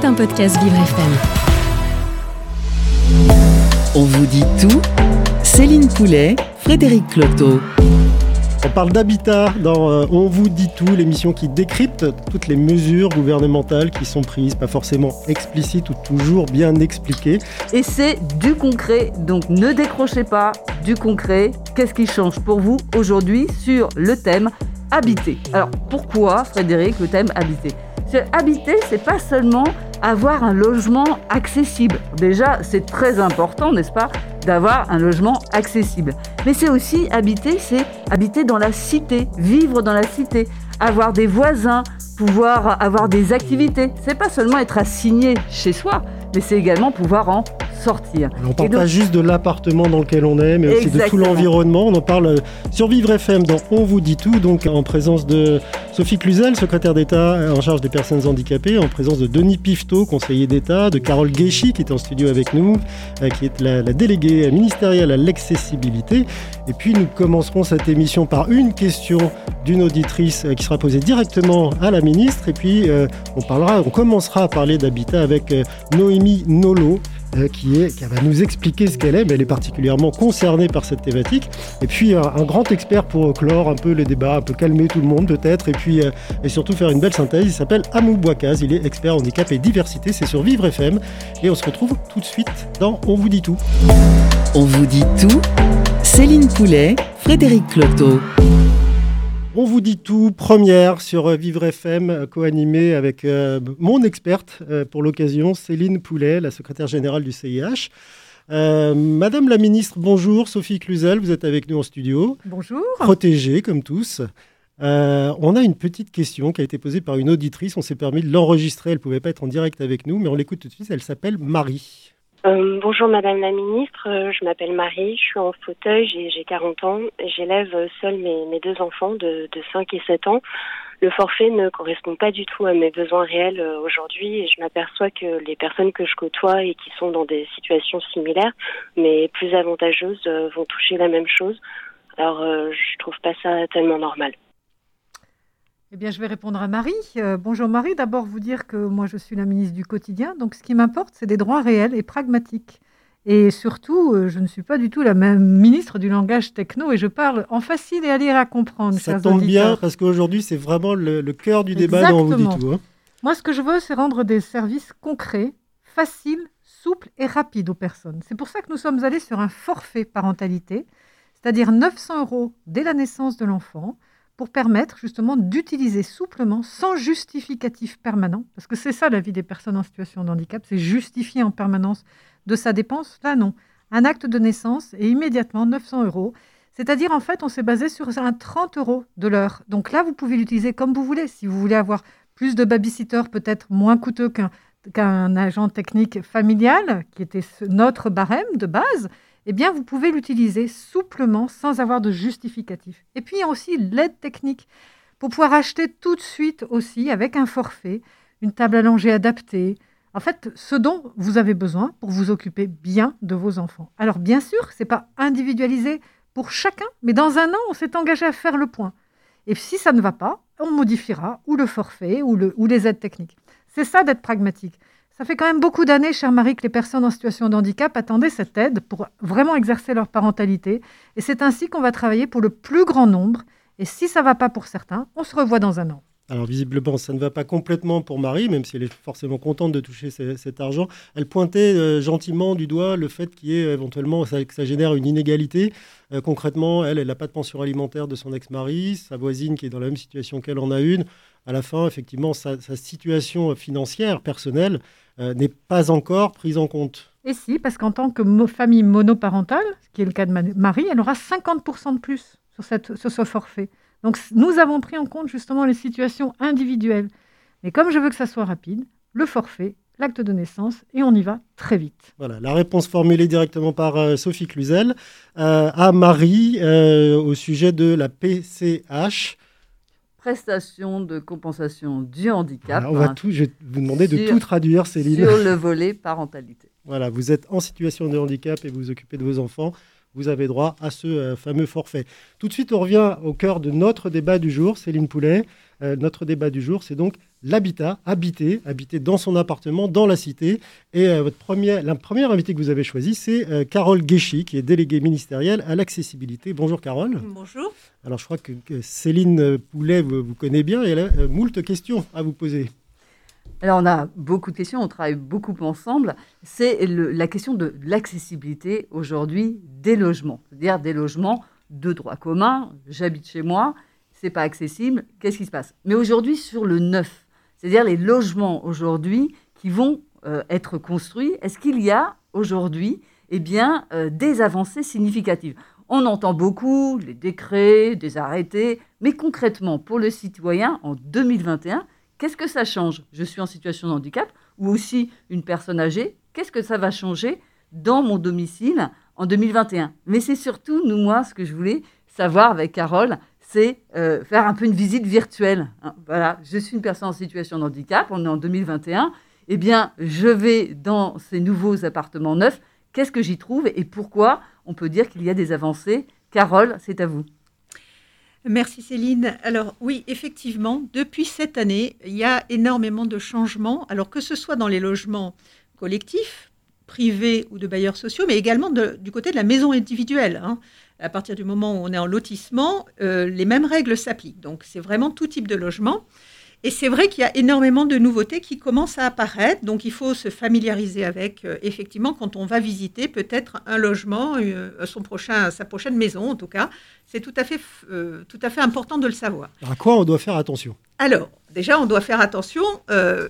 C'est un podcast Vivre FM. On vous dit tout. Céline Poulet, Frédéric Cloteau. On parle d'habitat dans euh, On vous dit tout, l'émission qui décrypte toutes les mesures gouvernementales qui sont prises, pas forcément explicites ou toujours bien expliquées. Et c'est du concret, donc ne décrochez pas du concret. Qu'est-ce qui change pour vous aujourd'hui sur le thème habiter Alors pourquoi, Frédéric, le thème habiter Habiter, c'est pas seulement avoir un logement accessible. Déjà, c'est très important, n'est-ce pas, d'avoir un logement accessible. Mais c'est aussi habiter, c'est habiter dans la cité, vivre dans la cité, avoir des voisins, pouvoir avoir des activités. C'est pas seulement être assigné chez soi, mais c'est également pouvoir en sortir. On ne parle pas juste de l'appartement dans lequel on est, mais aussi de tout l'environnement. On en parle euh, sur Vivre FM dans On vous dit tout, donc en présence de Sophie Cluzel, secrétaire d'État en charge des personnes handicapées, en présence de Denis Pifto, conseiller d'État, de Carole Guéchy qui est en studio avec nous, euh, qui est la, déléguée ministérielle à l'accessibilité. Et puis nous commencerons cette émission par une question d'une auditrice euh, qui sera posée directement à la ministre. Et puis on parlera, on commencera à parler d'habitat avec Noémie Nolo. Euh, qui, va nous expliquer ce qu'elle est, mais elle est particulièrement concernée par cette thématique. Et puis un, grand expert pour clore un peu les débats, un peu calmer tout le monde peut-être, et puis euh, et surtout faire une belle synthèse. Il s'appelle Amou Bouakaz, il est expert handicap et diversité, c'est sur Vivre FM. Et on se retrouve tout de suite dans On vous dit tout. On vous dit tout, Céline Poulet, Frédéric Cloteau. On vous dit tout, première sur euh, Vivre FM, euh, co-animée avec euh, mon experte pour l'occasion, Céline Poulet, la secrétaire générale du CIH. Madame la ministre, bonjour. Sophie Cluzel, vous êtes avec nous en studio. Bonjour. Protégée comme tous. on a une petite question qui a été posée par une auditrice. On s'est permis de l'enregistrer. Elle ne pouvait pas être en direct avec nous, mais on l'écoute tout de suite. Elle s'appelle Marie. Euh, bonjour Madame la Ministre, euh, je m'appelle Marie, je suis en fauteuil, j'ai 40 ans, j'élève seul mes, deux enfants de, de 5 et 7 ans. Le forfait ne correspond pas du tout à mes besoins réels euh, aujourd'hui et je m'aperçois que les personnes que je côtoie et qui sont dans des situations similaires mais plus avantageuses vont toucher la même chose. Alors je trouve pas ça tellement normal. Eh bien, je vais répondre à Marie. Euh, bonjour Marie. D'abord, vous dire que moi, je suis la ministre du quotidien. Donc, ce qui m'importe, c'est des droits réels et pragmatiques. Et surtout, euh, je ne suis pas du tout la même ministre du langage techno et je parle en facile et à lire et à comprendre. Ça tombe bien parce qu'aujourd'hui, c'est vraiment le, cœur du débat dont on vous dit tout. Hein. Moi, ce que je veux, c'est rendre des services concrets, faciles, souples et rapides aux personnes. C'est pour ça que nous sommes allés sur un forfait parentalité, c'est-à-dire 900 euros dès la naissance de l'enfant pour permettre justement d'utiliser souplement, sans justificatif permanent, parce que c'est ça la vie des personnes en situation de handicap, c'est justifier en permanence de sa dépense. Là, non. Un acte de naissance et immédiatement 900 euros. C'est-à-dire, en fait, on s'est basé sur un 30 euros de l'heure. Donc là, vous pouvez l'utiliser comme vous voulez. Si vous voulez avoir plus de babysitter, peut-être moins coûteux qu'un agent technique familial, qui était notre barème de base, eh bien, vous pouvez l'utiliser souplement sans avoir de justificatif. Et puis, il y a aussi l'aide technique pour pouvoir acheter tout de suite aussi, avec un forfait, une table langer adaptée. En fait, ce dont vous avez besoin pour vous occuper bien de vos enfants. Alors, bien sûr, ce n'est pas individualisé pour chacun, mais dans un an, on s'est engagé à faire le point. Et si ça ne va pas, on modifiera ou le forfait ou, le, ou les aides techniques. C'est ça d'être pragmatique. Ça fait quand même beaucoup d'années, chère Marie, que les personnes en situation de handicap attendaient cette aide pour vraiment exercer leur parentalité. Et c'est ainsi qu'on va travailler pour le plus grand nombre. Et si ça ne va pas pour certains, on se revoit dans un an. Alors visiblement, ça ne va pas complètement pour Marie, même si elle est forcément contente de toucher cet argent. Elle pointait euh, gentiment du doigt le fait qu'il y ait éventuellement, que ça génère une inégalité. Euh, concrètement, elle, elle n'a pas de pension alimentaire de son ex-mari, sa voisine qui est dans la même situation qu'elle en a une. À la fin, effectivement, sa situation financière, personnelle, euh, n'est pas encore prise en compte. Et si, parce qu'en tant que famille monoparentale, ce qui est le cas de Marie, elle aura 50% de plus sur, cette, sur ce forfait. Donc nous avons pris en compte justement les situations individuelles. Mais comme je veux que ça soit rapide, le forfait, l'acte de naissance, et on y va très vite. Voilà, la réponse formulée directement par euh, Sophie Cluzel euh, à Marie au sujet de la PCH prestation de compensation du handicap. on va tout, je vais vous demander de tout traduire, Céline. Sur le volet parentalité. Voilà, vous êtes en situation de handicap et vous vous occupez de vos enfants. Vous avez droit à ce euh, fameux forfait. Tout de suite, on revient au cœur de notre débat du jour, Céline Poulet. Euh, notre débat du jour, c'est donc l'habitat, habiter, habiter dans son appartement, dans la cité. Et votre première, la première invitée que vous avez choisie, c'est Carole Guéchy, qui est déléguée ministérielle à l'accessibilité. Bonjour Carole. Bonjour. Alors je crois que, Céline Poulet vous, vous, connaît bien et elle a moult questions à vous poser. Alors, on a beaucoup de questions, on travaille beaucoup ensemble. C'est la question de l'accessibilité aujourd'hui des logements, c'est-à-dire des logements de droit commun. J'habite chez moi, c'est pas accessible, qu'est-ce qui se passe? Mais aujourd'hui, sur le neuf, c'est-à-dire les logements aujourd'hui qui vont euh, être construits, est-ce qu'il y a aujourd'hui eh euh, des avancées significatives? On entend beaucoup les décrets, des arrêtés, mais concrètement, pour le citoyen, en 2021, Qu'est-ce que ça change? Je suis en situation de handicap ou aussi une personne âgée. Qu'est-ce que ça va changer dans mon domicile en 2021 Mais c'est surtout, nous, moi, ce que je voulais savoir avec Carole, c'est euh, faire un peu une visite virtuelle. Hein. voilà, je suis une personne en situation de handicap, on est en 2021. Eh bien, je vais dans ces nouveaux appartements neufs. Qu'est-ce que j'y trouve et pourquoi on peut dire qu'il y a des avancées? Carole, c'est à vous. Merci Céline. Alors oui, effectivement, depuis cette année, il y a énormément de changements, alors que ce soit dans les logements collectifs, privés ou de bailleurs sociaux, mais également du côté de la maison individuelle. Hein. À partir du moment où on est en lotissement, euh, les mêmes règles s'appliquent. Donc c'est vraiment tout type de logement. Et c'est vrai qu'il y a énormément de nouveautés qui commencent à apparaître, donc il faut se familiariser avec. Euh, effectivement, quand on va visiter peut-être un logement, euh, son prochain, sa prochaine maison en tout cas, c'est tout, à fait, euh, tout à fait important de le savoir. À quoi on doit faire attention? Alors, déjà, on doit faire attention.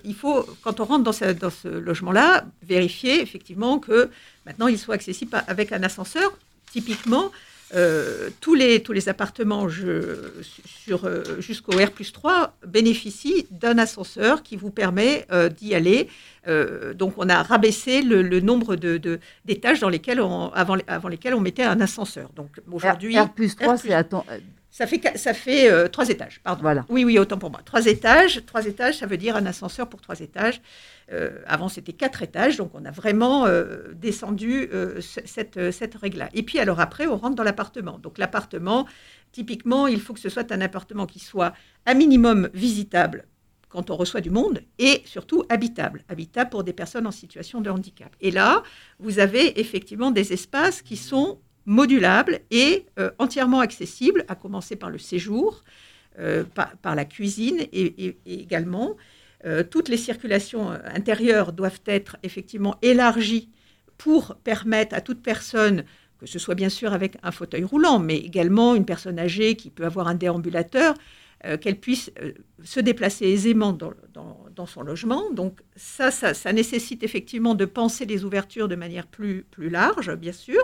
il faut, quand on rentre dans ce, dans ce logement-là, vérifier effectivement que maintenant il soit accessible avec un ascenseur. Typiquement, euh, tous, les, tous les appartements sur, euh, jusqu'au R 3 bénéficient d'un ascenseur qui vous permet euh, d'y aller. donc on a rabaissé le, nombre de, d'étages dans lesquels on, avant, avant lesquels on mettait un ascenseur. Donc aujourd'hui, R, 3, c'est ça fait, ça fait trois étages, pardon. Voilà. Oui, oui, autant pour moi. Trois étages, trois étages, ça veut dire un ascenseur pour trois étages. Euh, avant, c'était quatre étages, donc on a vraiment euh, descendu euh, cette, cette règle-là. Et puis, alors après, on rentre dans l'appartement. Donc, l'appartement, typiquement, il faut que ce soit un appartement qui soit à minimum visitable quand on reçoit du monde et surtout habitable, habitable pour des personnes en situation de handicap. Et là, vous avez effectivement des espaces qui sont modulables et entièrement accessibles, à commencer par le séjour, par, la cuisine et également. Euh, toutes les circulations euh, intérieures doivent être effectivement élargies pour permettre à toute personne, que ce soit bien sûr avec un fauteuil roulant, mais également une personne âgée qui peut avoir un déambulateur, euh, qu'elle puisse se déplacer aisément dans, son logement. Donc ça, ça, nécessite effectivement de penser les ouvertures de manière plus large, bien sûr.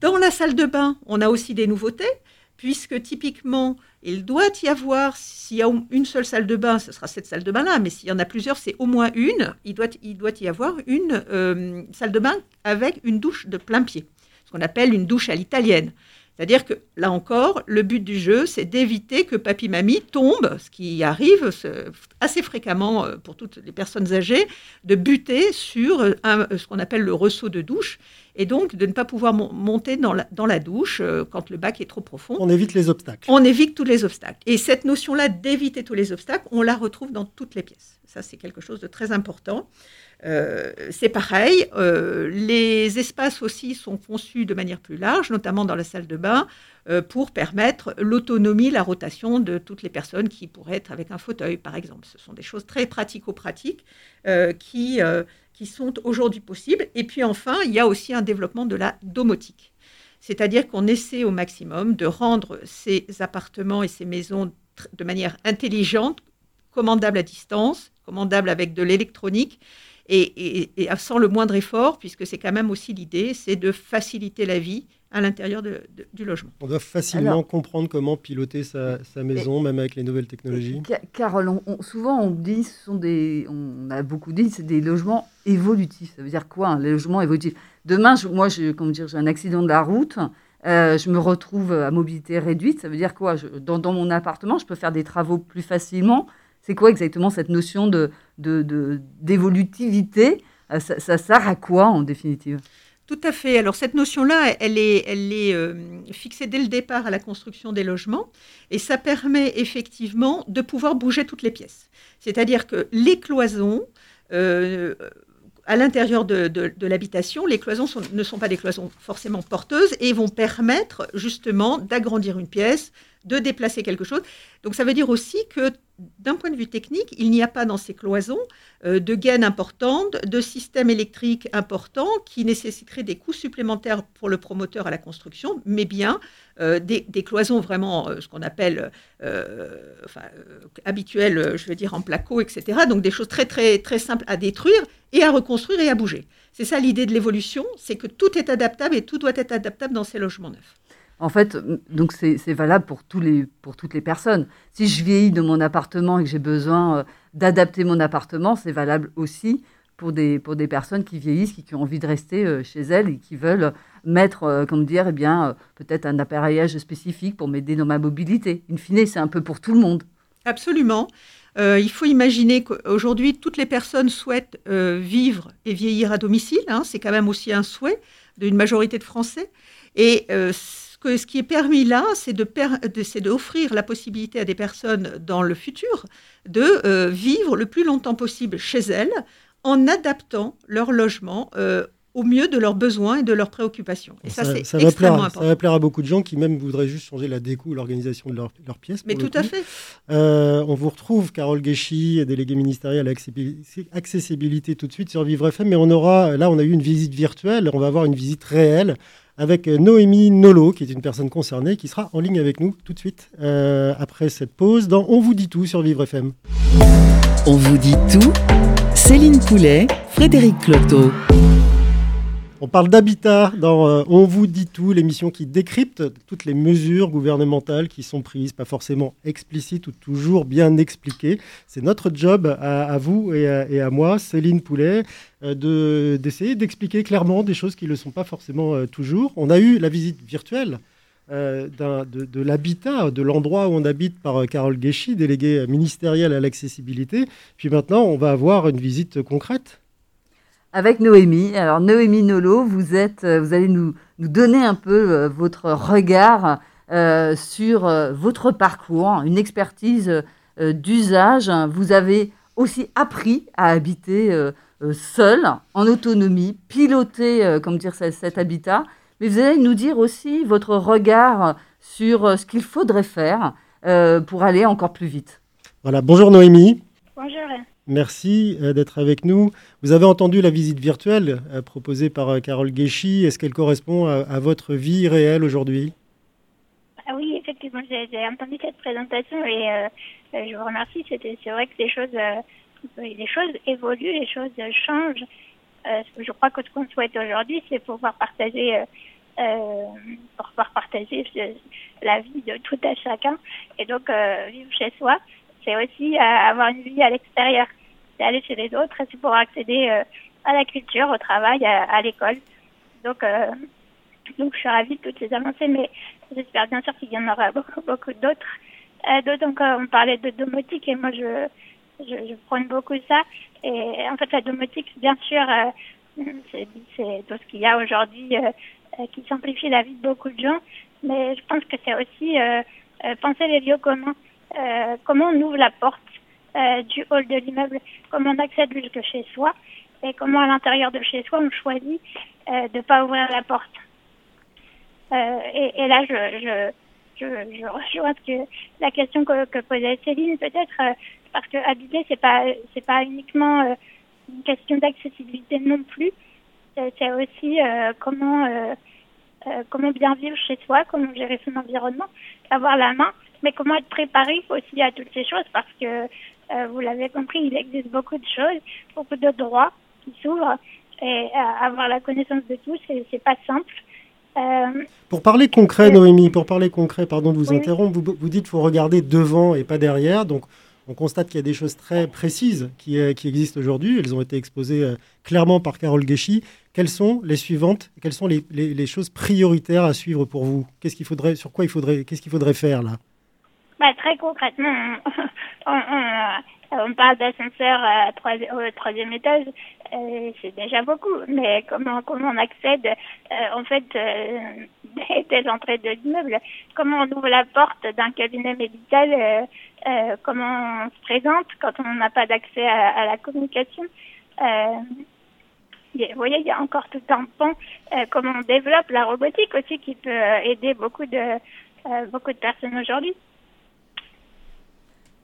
Dans la salle de bain, on a aussi des nouveautés puisque typiquement, il doit y avoir, s'il y a une seule salle de bain, ce sera cette salle de bain-là, mais s'il y en a plusieurs, c'est au moins une, il doit, il doit y avoir une euh, salle de bain avec une douche de plein pied, ce qu'on appelle une douche à l'italienne. C'est-à-dire que là encore, le but du jeu, c'est d'éviter que papy-mamie tombe, ce qui arrive assez fréquemment euh, pour toutes les personnes âgées, de buter sur ce qu'on appelle le ressaut de douche et donc de ne pas pouvoir monter dans la, dans la douche euh, quand le bac est trop profond. On évite les obstacles. On évite tous les obstacles. Et cette notion-là d'éviter tous les obstacles, on la retrouve dans toutes les pièces. Ça, c'est quelque chose de très important. Euh, c'est pareil, euh, les espaces aussi sont conçus de manière plus large, notamment dans la salle de bain, pour permettre l'autonomie, la rotation de toutes les personnes qui pourraient être avec un fauteuil, par exemple. Ce sont des choses très pratico-pratiques qui, qui sont aujourd'hui possibles. Et puis enfin, il y a aussi un développement de la domotique. C'est-à-dire qu'on essaie au maximum de rendre ces appartements et ces maisons de manière intelligente, commandables à distance, commandables avec de l'électronique et, et, sans le moindre effort, puisque c'est quand même aussi l'idée, c'est de faciliter la vie à l'intérieur du logement. On doit facilement comprendre comment piloter sa, maison, même avec les nouvelles technologies. Carole, souvent on dit, ce sont des, on a beaucoup dit, c'est des logements évolutifs. Ça veut dire quoi, un logement évolutif? Demain, moi, j'ai un accident de la route. Euh, je me retrouve à mobilité réduite. Ça veut dire quoi? Dans, dans, mon appartement, je peux faire des travaux plus facilement. C'est quoi exactement cette notion de d'évolutivité? Euh, ça, ça sert à quoi en définitive? Tout à fait. Alors cette notion-là, elle est, elle est euh, fixée dès le départ à la construction des logements et ça permet effectivement de pouvoir bouger toutes les pièces. C'est-à-dire que les cloisons, euh, à l'intérieur de, l'habitation, les cloisons ne sont pas des cloisons forcément porteuses et vont permettre justement d'agrandir une pièce, de déplacer quelque chose. Donc ça veut dire aussi que d'un point de vue technique, il n'y a pas dans ces cloisons euh, de gaines importantes, de systèmes électriques importants qui nécessiteraient des coûts supplémentaires pour le promoteur à la construction, mais bien euh, des, cloisons vraiment, euh, ce qu'on appelle habituelles, je veux dire en placo, etc. Donc des choses très très très simples à détruire et à reconstruire et à bouger. C'est ça l'idée de l'évolution, c'est que tout est adaptable et tout doit être adaptable dans ces logements neufs. En fait, donc c'est valable pour, toutes les personnes. Si je vieillis de mon appartement et que j'ai besoin euh, d'adapter mon appartement, c'est valable aussi pour des, pour des personnes qui vieillissent, qui, ont envie de rester euh, chez elles et qui veulent mettre, euh, comme dire, eh bien, peut-être un appareillage spécifique pour m'aider dans ma mobilité. In fine, c'est un peu pour tout le monde. Absolument. il faut imaginer qu'aujourd'hui, toutes les personnes souhaitent vivre et vieillir à domicile. Hein. c'est quand même aussi un souhait d'une majorité de Français. Et ce qui est permis là, c'est d'offrir la possibilité à des personnes dans le futur de euh, vivre le plus longtemps possible chez elles en adaptant leur logement euh, au mieux de leurs besoins et de leurs préoccupations. Et ça, c'est extrêmement important. Ça va plaire à beaucoup de gens qui même voudraient juste changer la déco ou l'organisation de leur, leur pièce. Mais tout à fait. Euh, on vous retrouve, Carole Guéchy, déléguée ministérielle à l'accessibilité tout de suite sur Vivre FM. Mais on aura, là, on a eu une visite virtuelle. On va avoir une visite réelle avec Noémie Nolo, qui est une personne concernée, qui sera en ligne avec nous tout de suite euh, après cette pause dans On vous dit tout sur Vivre FM. On vous dit tout, Céline Poulet, Frédéric Cloteau. On parle d'habitat dans euh, On vous dit tout, l'émission qui décrypte toutes les mesures gouvernementales qui sont prises, pas forcément explicites ou toujours bien expliquées. C'est notre job à, vous et à, moi, Céline Poulet, euh, d'essayer d'expliquer clairement des choses qui ne le sont pas forcément euh, toujours. On a eu la visite virtuelle de, l'habitat, de l'endroit où on habite par Carole Guéchy, déléguée ministérielle à l'accessibilité. Puis maintenant, on va avoir une visite concrète avec Noémie. Alors Noémie Nolo, vous êtes, euh, vous allez nous, nous donner un peu euh, votre regard euh, sur votre parcours, une expertise d'usage. Vous avez aussi appris à habiter seul, en autonomie, piloter, comme dire, cet habitat. Mais vous allez nous dire aussi votre regard sur ce qu'il faudrait faire pour aller encore plus vite. Voilà, bonjour Noémie. Bonjour. Merci euh, d'être avec nous. Vous avez entendu la visite virtuelle euh, proposée par euh, Carole Guéchy. Est-ce qu'elle correspond à, votre vie réelle aujourd'hui? Ah Oui, effectivement, j'ai entendu cette présentation et je vous remercie. C'est vrai que les choses, choses évoluent, les choses changent. je crois que ce qu'on souhaite aujourd'hui, c'est pouvoir partager, pouvoir partager la vie de tout à chacun. Et donc, vivre chez soi, c'est aussi avoir une vie à l'extérieur aller chez les autres, c'est pour accéder euh, à la culture, au travail, à, l'école. Donc, euh, donc, je suis ravie de toutes ces avancées, mais j'espère bien sûr qu'il y en aura beaucoup, d'autres. Euh, D'autant qu'on parlait de domotique et moi, je, je, je prône beaucoup ça. Et en fait, la domotique, bien sûr, c'est tout ce qu'il y a aujourd'hui qui simplifie la vie de beaucoup de gens. Mais je pense que c'est aussi penser les lieux communs. Comment on ouvre la porte euh, du hall de l'immeuble, comment on accède jusque chez soi? Et comment à l'intérieur de chez soi on choisit euh, de ne pas ouvrir la porte? Euh, et, et, là, je, je, je, je rejoins que la question que, que posait Céline, peut-être, parce que habiter, c'est pas, c'est pas uniquement une question d'accessibilité non plus. C'est aussi comment, comment bien vivre chez soi, comment gérer son environnement, avoir la main, mais comment être préparé aussi à toutes ces choses, parce que euh, vous l'avez compris, il existe beaucoup de choses, beaucoup de droits qui s'ouvrent. Et euh, avoir la connaissance de tout, c'est pas simple. Euh, pour parler concret, Noémie, pour parler concret, pardon de vous interrompre, vous, vous dites qu'il faut regarder devant et pas derrière. Donc, on constate qu'il y a des choses très précises qui, qui existent aujourd'hui. Elles ont été exposées clairement par Carole Guéchy. Quelles sont les suivantes? Quelles sont les, les, les choses prioritaires à suivre pour vous? Qu'est-ce qu'il faudrait, sur quoi il faudrait, qu'est-ce qu'il faudrait faire là? Bah, Très concrètement, on parle d'ascenseur au troisième étage, c'est déjà beaucoup. Mais comment, comment on accède, en fait, des, entrées de l'immeuble? Comment on ouvre la porte d'un cabinet médical Comment on se présente quand on n'a pas d'accès à, la communication? Vous voyez, il y a encore tout un pan, comment on développe la robotique aussi qui peut aider beaucoup de, beaucoup de personnes aujourd'hui.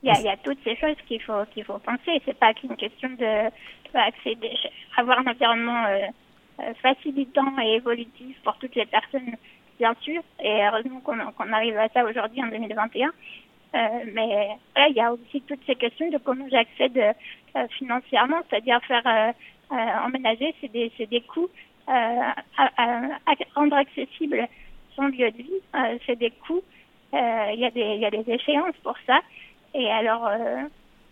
Il y, a, toutes ces choses qu'il faut qu'il faut penser. C'est pas qu'une question de accéder, avoir un environnement euh, euh, facilitant et évolutif pour toutes les personnes, bien sûr. Et heureusement qu'on arrive à ça aujourd'hui en 2021. Euh, mais il y a aussi toutes ces questions de comment j'accède financièrement, c'est-à-dire faire emménager, c'est des, des coûts à, rendre accessible son lieu de vie, c'est des coûts. Il y, a des, y a des échéances pour ça. Et alors, euh,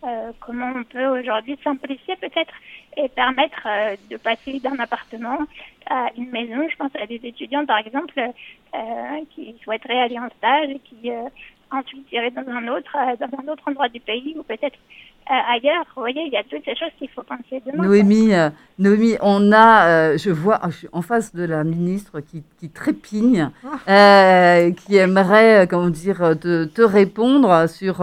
euh, comment on peut aujourd'hui simplifier peut-être et permettre euh, de passer d'un appartement à une maison? Je pense à des étudiants, par exemple, qui souhaiteraient aller en stage et qui ensuite iraient dans un autre, dans un autre endroit du pays ou peut-être ailleurs. Vous voyez, il y a toutes ces choses qu'il faut penser demain. Noémie, Noémie, on a, je vois, je suis en face de la ministre qui, qui trépigne, ah. qui aimerait, comment dire, te, te répondre sur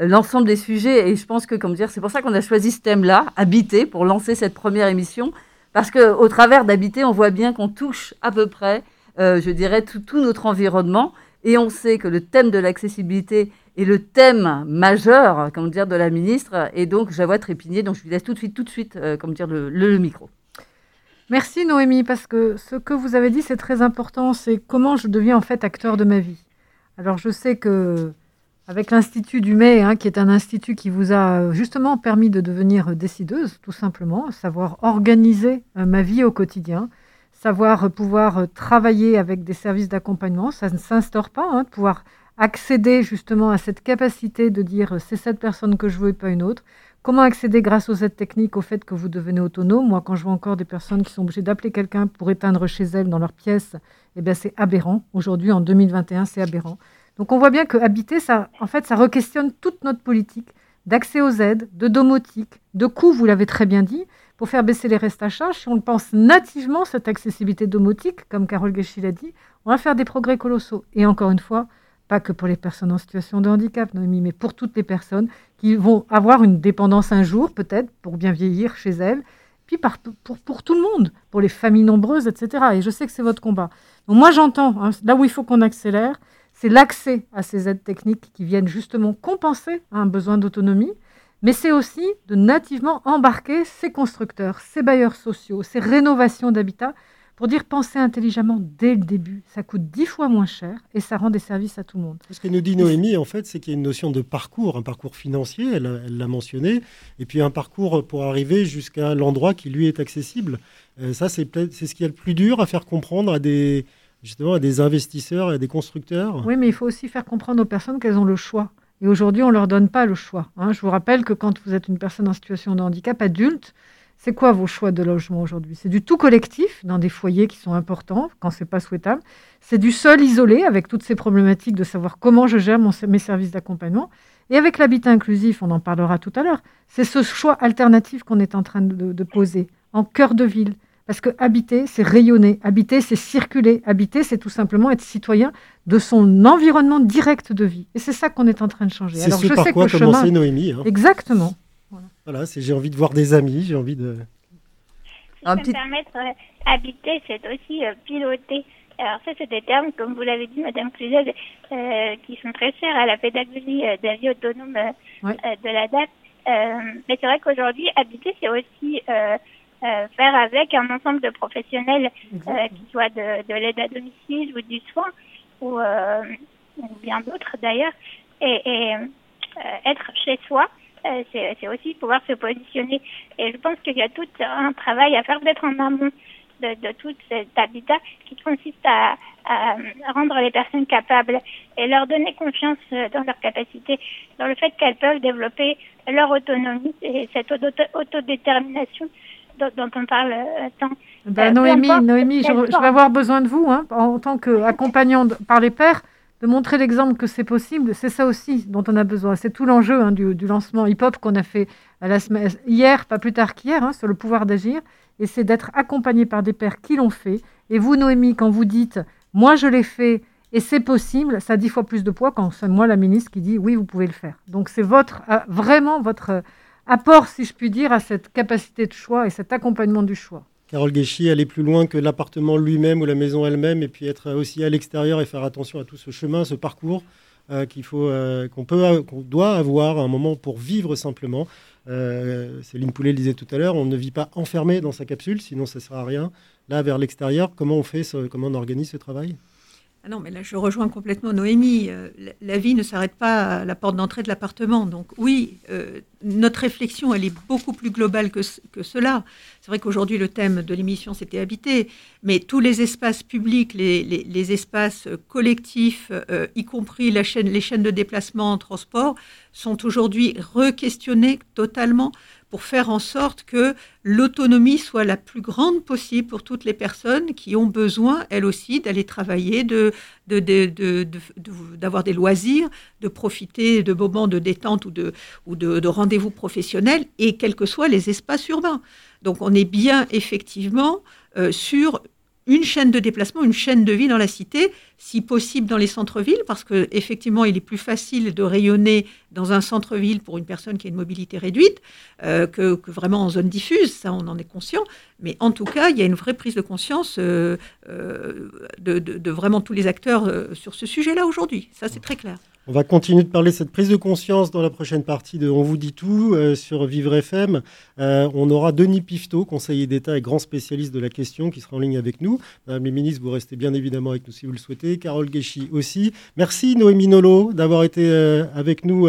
l'ensemble des sujets. Et je pense que, comme dire, c'est pour ça qu'on a choisi ce thème-là, habiter, pour lancer cette première émission. Parce qu'au travers d'habiter, on voit bien qu'on touche à peu près, euh, je dirais, tout, notre environnement. Et on sait que le thème de l'accessibilité est le thème majeur, comme dire, de la ministre. Et donc, je la vois. Donc, je lui laisse tout de suite, tout de suite, euh, comme dire, le, le micro. Merci Noémie, parce que ce que vous avez dit, c'est très important. C'est comment je deviens en fait acteur de ma vie. Alors, je sais que avec l'Institut du Mai, hein, qui est un institut qui vous a euh, justement permis de devenir décideuse, tout simplement, savoir organiser euh, ma vie au quotidien, savoir euh, pouvoir travailler avec des services d'accompagnement. Ça ne s'instaure pas, hein, pouvoir accéder justement à cette capacité de dire c'est cette personne que je veux et pas une autre. Comment accéder grâce aux aides techniques au fait que vous devenez autonome? Moi, quand je vois encore des personnes qui sont obligées d'appeler quelqu'un pour éteindre chez elles dans leur pièce, eh c'est aberrant. Aujourd'hui, en 2021, c'est aberrant. Donc on voit bien que habiter, ça, en fait, ça re-questionne toute notre politique d'accès aux aides, de domotique, de coûts, vous l'avez très bien dit, pour faire baisser les restes à charge. Si on le pense nativement, cette accessibilité domotique, comme Carole Guéchi l'a dit, on va faire des progrès colossaux. Et encore une fois, pas que pour les personnes en situation de handicap, Noémie, mais pour toutes les personnes qui vont avoir une dépendance un jour, peut-être, pour bien vieillir chez elles, puis pour, pour, tout le monde, pour les familles nombreuses, etc. Et je sais que c'est votre combat. Donc moi, j'entends, hein, là où il faut qu'on accélère, c'est l'accès à ces aides techniques qui viennent justement compenser un besoin d'autonomie, mais c'est aussi de nativement embarquer ces constructeurs, ces bailleurs sociaux, ces rénovations d'habitat pour dire penser intelligemment dès le début. Ça coûte dix fois moins cher et ça rend des services à tout le monde. Ce que nous dit Noémie, en fait, c'est qu'il y a une notion de parcours, un parcours financier, elle l'a mentionné, et puis un parcours pour arriver jusqu'à l'endroit qui lui est accessible. Euh, ça, c'est ce qui est le plus dur à faire comprendre à des, justement à des investisseurs et à des constructeurs. Oui, mais il faut aussi faire comprendre aux personnes qu'elles ont le choix. Et aujourd'hui, on ne leur donne pas le choix. Hein. Je vous rappelle que quand vous êtes une personne en situation de handicap adulte, c'est quoi vos choix de logement aujourd'hui? C'est du tout collectif dans des foyers qui sont importants quand c'est pas souhaitable. C'est du seul isolé avec toutes ces problématiques de savoir comment je gère mes services d'accompagnement. Et avec l'habitat inclusif, on en parlera tout à l'heure, c'est ce choix alternatif qu'on est en train de poser en cœur de ville, parce que habiter, c'est rayonner. Habiter, c'est circuler. Habiter, c'est tout simplement être citoyen de son environnement direct de vie. Et c'est ça qu'on est en train de changer. C'est ce par quoi a commencé Noémie. Hein. Exactement. Voilà, c'est j'ai envie de voir des amis, j'ai envie de... Si je me permettre, euh, habiter, c'est aussi euh, piloter. Alors ça, c'est des termes, comme vous l'avez dit, Madame Cluzel, euh, qui sont très chers à la pédagogie de la vie autonome de la date. mais c'est vrai qu'aujourd'hui, habiter, c'est aussi euh, faire avec un ensemble de professionnels, euh, qui soient de, de l'aide à domicile ou du soin, ou, euh, ou bien d'autres d'ailleurs, et, et être chez soi, c'est aussi pouvoir se positionner. Et je pense qu'il y a tout un travail à faire peut-être en amont de, de, tout cet habitat qui consiste à, à, rendre les personnes capables et leur donner confiance dans leur capacité, dans le fait qu'elles peuvent développer leur autonomie et cette autodétermination dont on parle euh, tant. Ben, Noémie, Noémie je, vais avoir besoin de vous hein, en tant qu'accompagnante par les pères. de montrer l'exemple que c'est possible. C'est ça aussi dont on a besoin. C'est tout l'enjeu hein, du, lancement hip-hop qu'on a fait à la semaine, hier, pas plus tard qu'hier, hein, sur le pouvoir d'agir. Et c'est d'être accompagné par des pères qui l'ont fait. Et vous, Noémie, quand vous dites, moi je l'ai fait et c'est possible, ça a dix fois plus de poids quand c'est moi la ministre qui dit, oui, vous pouvez le faire. Donc c'est votre, euh, vraiment votre apport, si je puis dire, à cette capacité de choix et cet accompagnement du choix. Carole Guéchy, aller plus loin que l'appartement lui-même ou la maison elle-même, et puis être aussi à l'extérieur et faire attention à tout ce chemin, ce parcours euh, qu'il faut, euh, qu'on peut, qu'on doit avoir à un moment pour vivre simplement. Euh, Céline Poulet le disait tout à l'heure, on ne vit pas enfermé dans sa capsule, sinon ça ne sert à rien. Là, vers l'extérieur, comment on fait, comment on organise ce travail? Ah non, mais je rejoins complètement Noémie. Euh, la, vie ne s'arrête pas à la porte d'entrée de l'appartement. Donc oui, euh, notre réflexion, elle est beaucoup plus globale que, cela. C'est vrai qu'aujourd'hui, le thème de l'émission, c'était habiter, mais tous les espaces publics, les, espaces collectifs, euh, y compris les chaînes de déplacement en transport, sont aujourd'hui re-questionnés totalement pour faire en sorte que l'autonomie soit la plus grande possible pour toutes les personnes qui ont besoin, elles aussi, d'aller travailler, de, d'avoir des loisirs, de profiter de moments de détente ou de, ou de, rendez-vous professionnels, et quels que soient les espaces urbains. Donc on est bien effectivement euh, sur une chaîne de déplacement, une chaîne de vie dans la cité, si possible dans les centres-villes, parce qu'effectivement, il est plus facile de rayonner dans un centre-ville pour une personne qui a une mobilité réduite euh, que, vraiment en zone diffuse, ça on en est conscient, mais en tout cas, il y a une vraie prise de conscience euh, euh, de, vraiment tous les acteurs sur ce sujet-là aujourd'hui, ça c'est très clair. On va continuer de parler de cette prise de conscience dans la prochaine partie de On vous dit tout euh, sur Vivre FM. Euh, on aura Denis Pifto, conseiller d'État et grand spécialiste de la question, qui sera en ligne avec nous. Madame les ministres, vous restez bien évidemment avec nous si vous le souhaitez. Carole Guéchy aussi. Merci Noémie Nolo d'avoir été euh, avec nous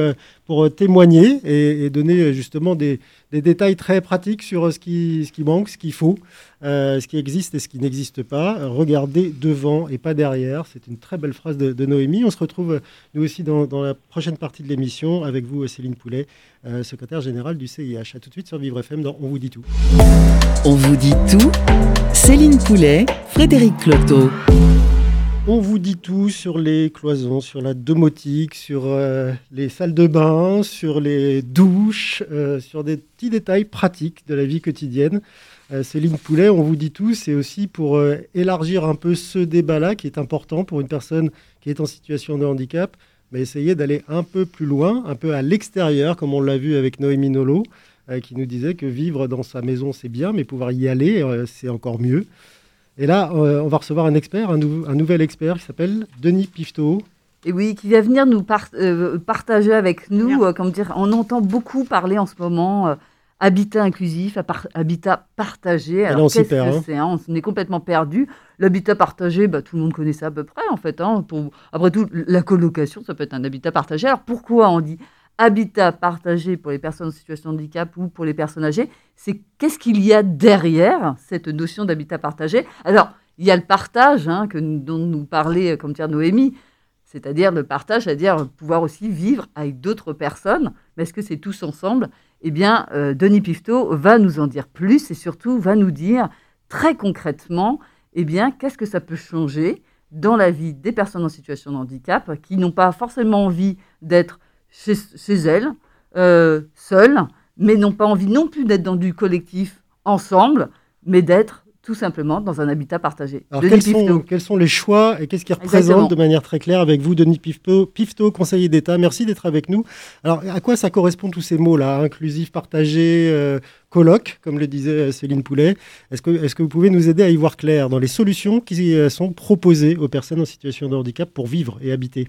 pour témoigner et, donner justement des, détails très pratiques sur ce qui, ce qui manque, ce qu'il faut. Euh, ce qui existe et ce qui n'existe pas. Regardez devant et pas derrière. C'est une très belle phrase de, Noémie. On se retrouve nous aussi dans, la prochaine partie de l'émission avec vous, Céline Poulet, euh, secrétaire générale du CIH. A tout de suite sur Vivre FM dans On vous dit tout. On vous dit tout. Céline Poulet, Frédéric Cloteau. On vous dit tout sur les cloisons, sur la domotique, sur euh, les salles de bain, sur les douches, sur des petits détails pratiques de la vie quotidienne. Euh, Céline Poulet, on vous dit tout, c'est aussi pour euh, élargir un peu ce débat-là qui est important pour une personne qui est en situation de handicap, mais essayer d'aller un peu plus loin, un peu à l'extérieur, comme on l'a vu avec Noémie Nolo, euh, qui nous disait que vivre dans sa maison, c'est bien, mais pouvoir y aller, c'est encore mieux. Et là, on va recevoir un expert, un, nouvel expert qui s'appelle Denis Pifto. Et oui, qui va venir nous partager avec nous, comme dire, on entend beaucoup parler en ce moment habitat inclusif, habitat partagé. Alors, qu'est-ce que hein. c'est hein? On est complètement perdu. L'habitat partagé, bah, tout le monde connaît ça à peu près, en fait. Hein. Après tout, la colocation, ça peut être un habitat partagé. Alors, pourquoi on dit habitat partagé pour les personnes en situation de handicap ou pour les personnes âgées C'est qu'est-ce qu'il y a derrière cette notion d'habitat partagé? Alors, il y a le partage que, dont nous parlait, comme dire Noémie, c'est-à-dire le partage, c'est-à-dire pouvoir aussi vivre avec d'autres personnes. Mais est-ce que c'est tous ensemble? Eh bien, euh, Denis Pifto va nous en dire plus et surtout va nous dire très concrètement, eh bien, qu'est-ce que ça peut changer dans la vie des personnes en situation de handicap qui n'ont pas forcément envie d'être chez, elles, euh, seules, mais n'ont pas envie non plus d'être dans du collectif ensemble, mais d'être tout simplement dans un habitat partagé. Alors quels sont, quels sont, les choix et qu'est-ce qui représente de manière très claire avec vous, Denis Pifto, Pifto conseiller d'État? Merci d'être avec nous. Alors à quoi ça correspond tous ces mots-là? Inclusif, partagé, euh, colloque, comme le disait euh, Céline Poulet. Est-ce que, est que vous pouvez nous aider à y voir clair dans les solutions qui sont proposées aux personnes en situation de handicap pour vivre et habiter?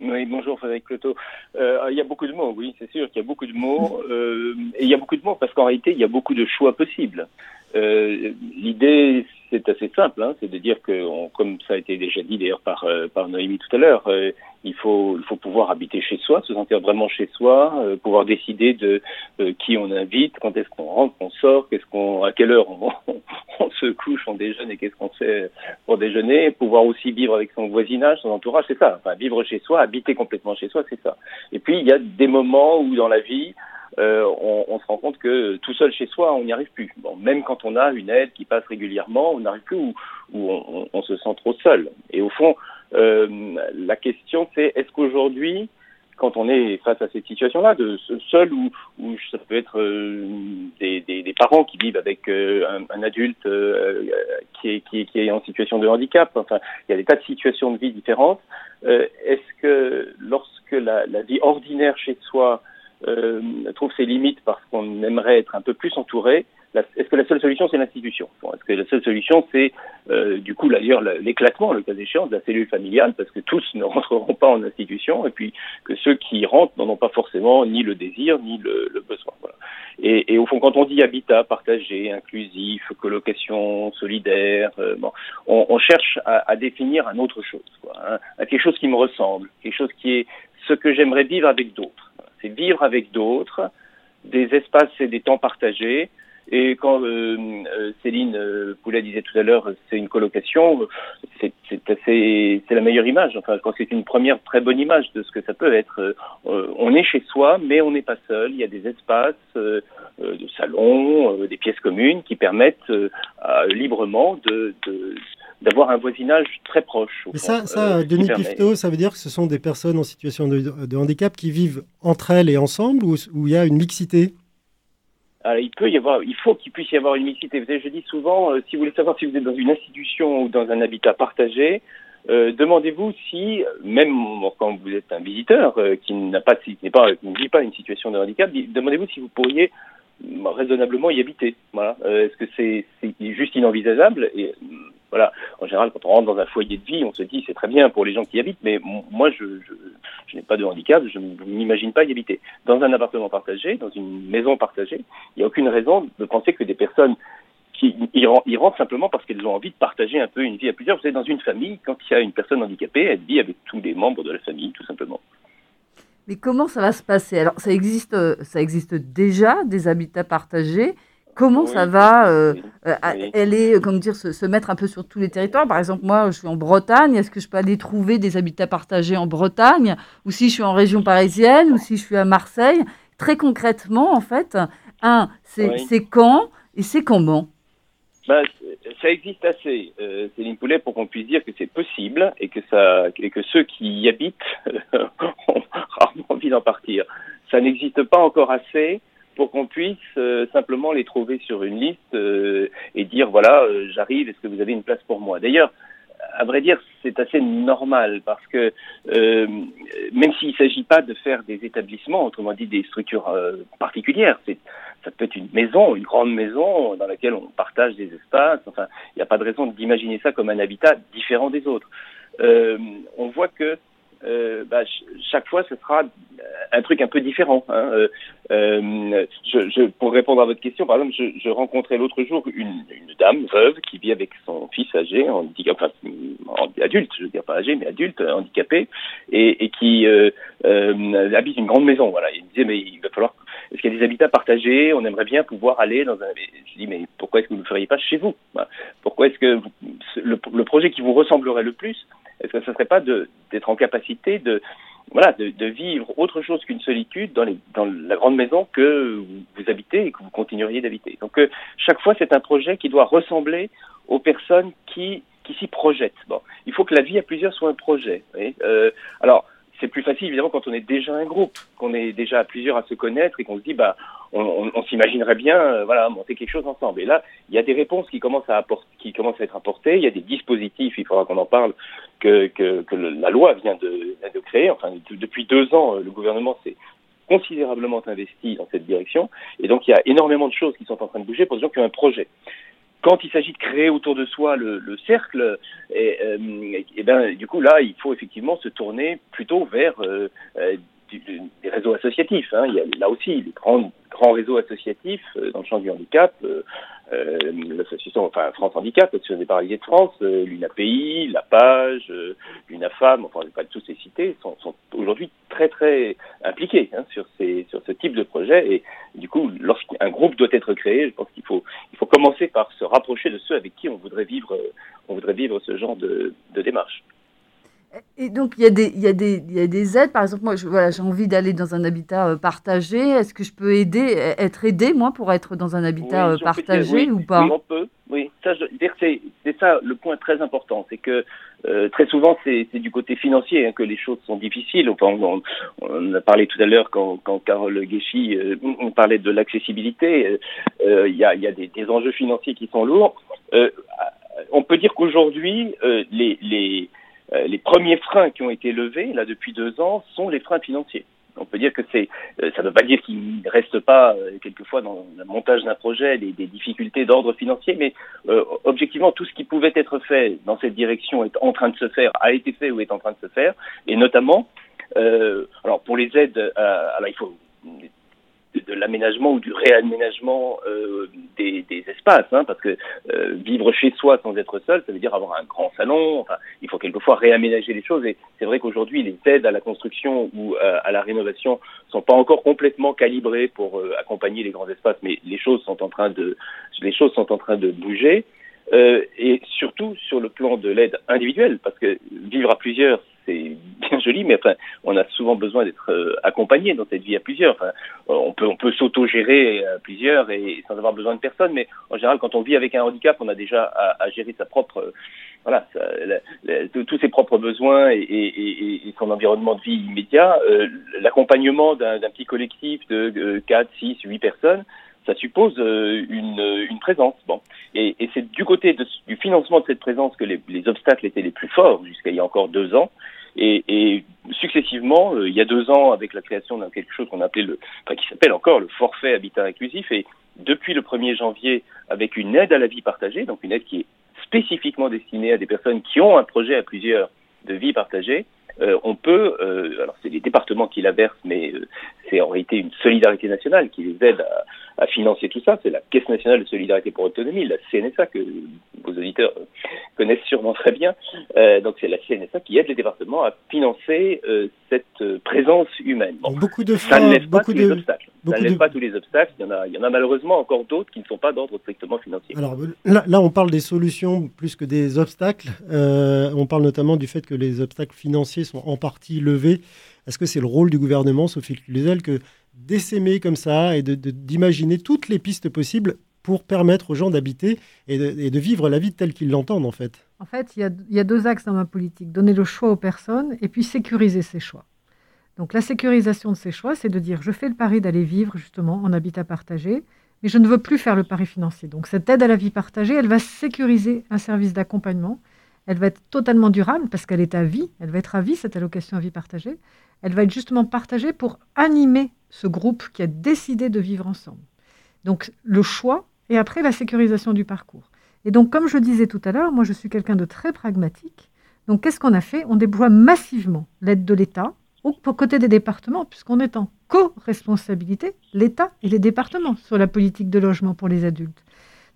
Oui, bonjour Frédéric Cloto. il y a beaucoup de mots, oui, c'est sûr qu'il y a beaucoup de mots. et il y a beaucoup de mots parce qu'en réalité, il y a beaucoup de choix possibles. Euh, l'idée, c'est assez simple, hein, c'est de dire que, comme ça a été déjà dit d'ailleurs par, euh, par Noémie tout à l'heure, euh, il, faut, il faut pouvoir habiter chez soi, se sentir vraiment chez soi, pouvoir décider de qui on invite, quand est-ce qu'on rentre, qu'on sort, qu'est-ce qu'on, à quelle heure on, se couche, on déjeune et qu'est-ce qu'on fait pour déjeuner, pouvoir aussi vivre avec son voisinage, son entourage, c'est ça. Enfin, vivre chez soi, habiter complètement chez soi, c'est ça. Et puis, il y a des moments où dans la vie, euh, on, on, se rend compte que tout seul chez soi, on n'y arrive plus. Bon, même quand on a une aide qui passe régulièrement, on n'arrive plus ou, on, on, se sent trop seul. Et au fond, la question, c'est est-ce qu'aujourd'hui, quand on est face à cette situation-là, de seul ou, ou ça peut être euh, des, des, des, parents qui vivent avec euh, un, un, adulte euh, qui, est, qui, est, qui, est, en situation de handicap. Enfin, il y a des tas de situations de vie différentes. Est-ce que lorsque la, la, vie ordinaire chez soi trouve ses limites parce qu'on aimerait être un peu plus entouré, est-ce que la seule solution, c'est l'institution? Est-ce que la seule solution, c'est euh, du coup d'ailleurs l'éclatement, le cas échéant, de la cellule familiale, parce que tous ne rentreront pas en institution, et puis que ceux qui rentrent n'en ont pas forcément ni le désir, ni le, le besoin. Voilà. Et, et, au fond, quand on dit habitat partagé, inclusif, colocation solidaire, euh, bon, on, on, cherche à, à, définir un autre chose, quoi, hein, à quelque chose qui me ressemble, quelque chose qui est ce que j'aimerais vivre avec d'autres. C'est vivre avec d'autres, des espaces et des temps partagés, et quand euh, euh, Céline euh, Poulet disait tout à l'heure, c'est une colocation, c'est la meilleure image. Enfin, je crois que c'est une première très bonne image de ce que ça peut être. on est chez soi, mais on n'est pas seul. Il y a des espaces de salon, des pièces communes qui permettent librement de, de d'avoir un voisinage très proche. Et ça, ça Denis Pifto, ça veut dire que ce sont des personnes en situation de, de handicap qui vivent entre elles et ensemble ou où il y a une mixité? Alors, il peut y avoir, il faut qu'il puisse y avoir une mixité. Vous savez, je dis souvent, euh, si vous voulez savoir si vous êtes dans une institution ou dans un habitat partagé, euh, demandez-vous si, même quand vous êtes un visiteur euh, qui n'a pas, qui n'est pas, qui ne vit pas une situation de handicap, demandez-vous si vous pourriez raisonnablement y habiter. Voilà. Euh, Est-ce que c'est juste inenvisageable? Et voilà, en général, quand on rentre dans un foyer de vie, on se dit c'est très bien pour les gens qui y habitent, mais moi, je, n'ai pas de handicap, je ne m'imagine pas y habiter. Dans un appartement partagé, dans une maison partagée, il n'y a aucune raison de penser que des personnes qui y, rentrent simplement parce qu'elles ont envie de partager un peu une vie à plusieurs. Vous savez, dans une famille, quand il y a une personne handicapée, elle vit avec tous les membres de la famille, tout simplement. Mais comment ça va se passer? Alors, ça existe, ça existe déjà des habitats partagés. Comment ça va euh, euh, aller, comme dire, se, se, mettre un peu sur tous les territoires Par exemple, moi, je suis en Bretagne. Est-ce que je peux aller trouver des habitats partagés en Bretagne Ou si je suis en région parisienne Ou si je suis à Marseille? Très concrètement, en fait, un, c'est oui. quand et c'est comment? Ben, ça existe assez, euh, Céline Poulet, pour qu'on puisse dire que c'est possible et que, ça, et que ceux qui y habitent ont rarement envie d'en partir. Ça n'existe pas encore assez pour qu'on puisse euh, simplement les trouver sur une liste euh, et dire voilà, euh, j'arrive, est-ce que vous avez une place pour moi? D'ailleurs, à vrai dire, c'est assez normal parce que même s'il ne s'agit pas de faire des établissements, autrement dit des structures particulières, ça peut être une maison, une grande maison dans laquelle on partage des espaces. Enfin, il n'y a pas de raison d'imaginer ça comme un habitat différent des autres. On voit que euh, bah, chaque fois, ce sera un truc un peu différent. Hein. Euh, euh, je, je, pour répondre à votre question, par exemple, je, je rencontrais l'autre jour une, une, dame veuve qui vit avec son fils âgé, handicapé, enfin, adulte, je veux dire pas âgé, mais adulte, handicapé, et, et qui euh, euh, habite une grande maison. Voilà, il me disait mais il va falloir est-ce qu'il y a des habitats partagés? On aimerait bien pouvoir aller dans un. Je dis mais pourquoi est-ce que vous ne le feriez pas chez vous? Pourquoi est-ce que le, le projet qui vous ressemblerait le plus est-ce que ce ne serait pas d'être en capacité de, voilà, de, de vivre autre chose qu'une solitude dans, les, dans, la grande maison que vous habitez et que vous continueriez d'habiter? Donc euh, chaque fois, c'est un projet qui doit ressembler aux personnes qui, qui s'y projettent. Bon, il faut que la vie à plusieurs soit un projet. Euh, alors, c'est plus facile évidemment quand on est déjà un groupe, qu'on est déjà à plusieurs à se connaître et qu'on se dit bah on, on, on s'imaginerait bien euh, voilà monter quelque chose ensemble. Et là, il y a des réponses qui commencent à apporter, qui commencent à être apportées. Il y a des dispositifs, il faudra qu'on en parle, que, que, que la loi vient de, de créer. Enfin, depuis deux ans, euh, le gouvernement s'est considérablement investi dans cette direction. Et donc, il y a énormément de choses qui sont en train de bouger pour des gens qui ont un projet quand il s'agit de créer autour de soi le, le cercle, et, euh, ben du coup là, il faut effectivement se tourner plutôt vers euh, euh, des réseaux associatifs. Hein. Il y a là aussi des grands, grands réseaux associatifs euh, dans le champ du handicap. Euh, euh, l'association, enfin France Handicap, l'association des paralysés de France, l'UNAPI, la Page, l'UNAFAM, enfin pas tous les citer, sont, sont aujourd'hui très très impliqués hein, sur ces ce type de projet et du coup lorsqu'un groupe doit être créé, je pense qu'il faut commencer par se rapprocher de ceux avec qui on voudrait vivre on voudrait vivre ce genre de démarche. Et donc, il y, a des, il, y a des, il y a des aides. Par exemple, moi, voilà, j'ai envie d'aller dans un habitat euh, partagé. Est-ce que je peux aider, être aidé, moi, pour être dans un habitat oui, euh, partagé oui, ou pas? Oui, on peut. Oui. c'est ça le point très important, c'est que euh, très souvent c'est du côté financier hein, que les choses sont difficiles. On, on, a parlé tout à l'heure quand, quand Carole Guéchy euh, on parlait de l'accessibilité, euh, il y, a, y, a, des, des, enjeux financiers qui sont lourds. on peut dire qu'aujourd'hui les, les, les premiers freins qui ont été levés là depuis deux ans sont les freins financiers. On peut dire que c'est, euh, ça ne veut pas dire qu'il ne reste pas euh, quelquefois dans le montage d'un projet des, des difficultés d'ordre financier, mais euh, objectivement tout ce qui pouvait être fait dans cette direction est en train de se faire, a été fait ou est en train de se faire, et notamment, alors pour les aides, alors il faut de, l'aménagement ou du réaménagement euh, des, des, espaces, hein, parce que euh, vivre chez soi sans être seul, ça veut dire avoir un grand salon. Enfin, il faut quelquefois réaménager les choses. Et c'est vrai qu'aujourd'hui, les aides à la construction ou euh, à la rénovation sont pas encore complètement calibrées pour euh, accompagner les grands espaces, mais les choses sont en train de les choses sont en train de bouger. Euh, et surtout sur le plan de l'aide individuelle, parce que vivre à plusieurs, c'est bien joli, mais enfin, on a souvent besoin d'être euh, accompagné dans cette vie à plusieurs. On peut, s'auto-gérer à plusieurs et sans avoir besoin de personne, mais en général, quand on vit avec un handicap, on a déjà à, gérer sa propre, voilà, tous ses propres besoins et, son environnement de vie immédiat. Euh, L'accompagnement d'un petit collectif de 4, 6, 8 personnes, ça suppose euh, une, présence. Bon. Et, c'est du côté du financement de cette présence que les obstacles étaient les plus forts jusqu'à il y a encore deux ans. Et, successivement, euh, il y a deux ans, avec la création d'un quelque chose qu'on appelait le, enfin, qui s'appelle encore le forfait habitat inclusif, et depuis le 1er janvier, avec une aide à la vie partagée, donc une aide qui est spécifiquement destinée à des personnes qui ont un projet à plusieurs de vie partagée, euh, on peut, euh, alors c'est les départements qui la versent, mais euh, c'est en réalité une solidarité nationale qui les aide à, à financer tout ça. C'est la Caisse nationale de solidarité pour l'autonomie, la CNSA, que vos auditeurs connaissent sûrement très bien. Euh, donc c'est la CNSA qui aide les départements à financer euh, cette présence humaine. Bon, beaucoup de ça ne lève pas tous de... les obstacles. ça ne lève de... pas tous les obstacles. Il y en a, il y en a malheureusement encore d'autres qui ne sont pas d'ordre strictement financier. Alors là, là, on parle des solutions plus que des obstacles. Euh, on parle notamment du fait que les obstacles financiers sont en partie levés. Est-ce que c'est le rôle du gouvernement, Sophie Cluzel, que d'essaimer comme ça et d'imaginer de, de, toutes les pistes possibles pour permettre aux gens d'habiter et, de, vivre la vie telle qu'ils l'entendent en fait En fait, il y, il y, a, deux axes dans ma politique. Donner le choix aux personnes et puis sécuriser ces choix. Donc la sécurisation de ces choix, c'est de dire je fais le pari d'aller vivre justement en habitat partagé, mais je ne veux plus faire le pari financier. Donc cette aide à la vie partagée, elle va sécuriser un service d'accompagnement. Elle va être totalement durable parce qu'elle est à vie. Elle va être à vie, cette allocation à vie partagée. Elle va être justement partagée pour animer ce groupe qui a décidé de vivre ensemble. Donc le choix et après la sécurisation du parcours. Et donc comme je disais tout à l'heure, moi je suis quelqu'un de très pragmatique. Donc qu'est-ce qu'on a fait? On déploie massivement l'aide de l'État aux côté des départements, puisqu'on est en co-responsabilité, l'État et les départements, sur la politique de logement pour les adultes.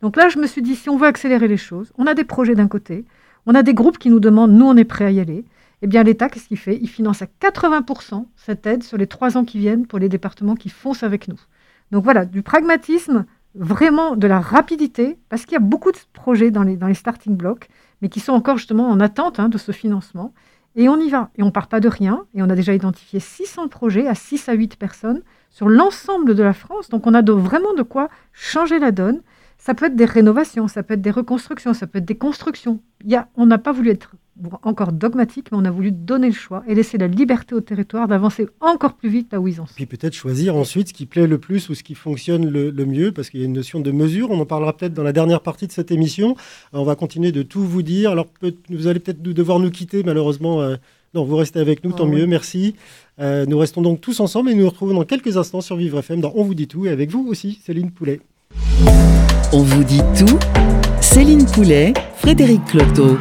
Donc là, je me suis dit, si on veut accélérer les choses, on a des projets d'un côté, on a des groupes qui nous demandent, nous, on est prêts à y aller. Eh bien, l'État, qu'est-ce qu'il fait? Il finance à 80% cette aide sur les trois ans qui viennent pour les départements qui foncent avec nous. Donc voilà, du pragmatisme, vraiment de la rapidité, parce qu'il y a beaucoup de projets dans les, starting blocks, mais qui sont encore justement en attente hein, de ce financement. Et on y va. Et on ne part pas de rien. Et on a déjà identifié 600 projets à 6 à 8 personnes sur l'ensemble de la France. Donc on a vraiment de quoi changer la donne. Ça peut être des rénovations, ça peut être des reconstructions, ça peut être des constructions. Il on n'a pas voulu être encore dogmatique, mais on a voulu donner le choix et laisser la liberté au territoire d'avancer encore plus vite là où ils en sont. Puis peut-être choisir ensuite ce qui plaît le plus ou ce qui fonctionne le, le mieux, parce qu'il y a une notion de mesure. On en parlera peut-être dans la dernière partie de cette émission. Alors, on va continuer de tout vous dire. Alors vous allez peut-être devoir nous quitter, malheureusement. Euh, non, vous restez avec nous, oh, tant oui. mieux, merci. Euh, nous restons donc tous ensemble et nous nous retrouvons dans quelques instants sur Vivre FM dans On vous dit tout et avec vous aussi, Céline Poulet. On vous dit tout, Céline Poulet, Frédéric Cloteau.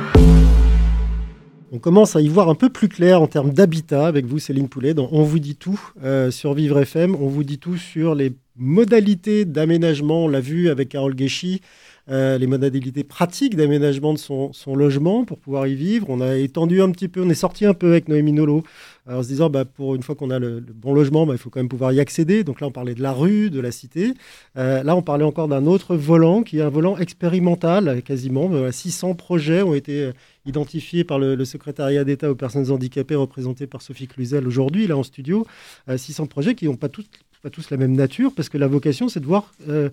On commence à y voir un peu plus clair en termes d'habitat avec vous, Céline Poulet. On vous dit tout euh, sur Vivre FM. On vous dit tout sur les modalités d'aménagement. On l'a vu avec Carole Guéchy. Euh, les modalités pratiques d'aménagement de son, logement pour pouvoir y vivre. On a étendu un petit peu, on est sorti un peu avec Noémie Nolo en se disant, bah, pour une fois qu'on a le, bon logement, bah, il faut quand même pouvoir y accéder. Donc là, on parlait de la rue, de la cité. Euh, là, on parlait encore d'un autre volant qui est un volant expérimental, quasiment. 600 projets ont été identifiés par le, secrétariat d'État aux personnes handicapées représenté par Sophie Cluzel aujourd'hui, là en studio. 600 projets qui n'ont pas tous pas tous la même nature, parce que la vocation, c'est de voir euh,